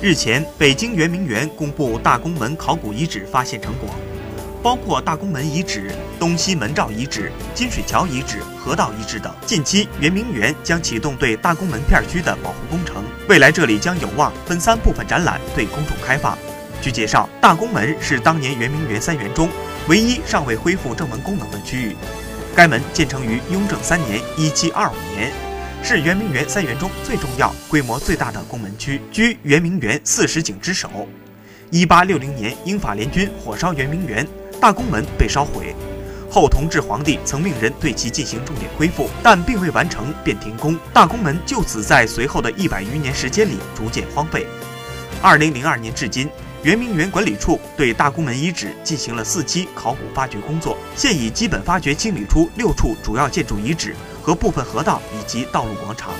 日前，北京圆明园公布大宫门考古遗址发现成果，包括大宫门遗址、东西门罩遗址、金水桥遗址、河道遗址等。近期，圆明园将启动对大宫门片区的保护工程，未来这里将有望分三部分展览对公众开放。据介绍，大宫门是当年圆明园三园中唯一尚未恢复正门功能的区域，该门建成于雍正三年（一七二五年）。是圆明园三园中最重要、规模最大的宫门区，居圆明园四十景之首。一八六零年，英法联军火烧圆明园，大宫门被烧毁。后同治皇帝曾命人对其进行重点恢复，但并未完成便停工，大宫门就此在随后的一百余年时间里逐渐荒废。二零零二年至今，圆明园管理处对大宫门遗址进行了四期考古发掘工作，现已基本发掘清理出六处主要建筑遗址。和部分河道以及道路广场。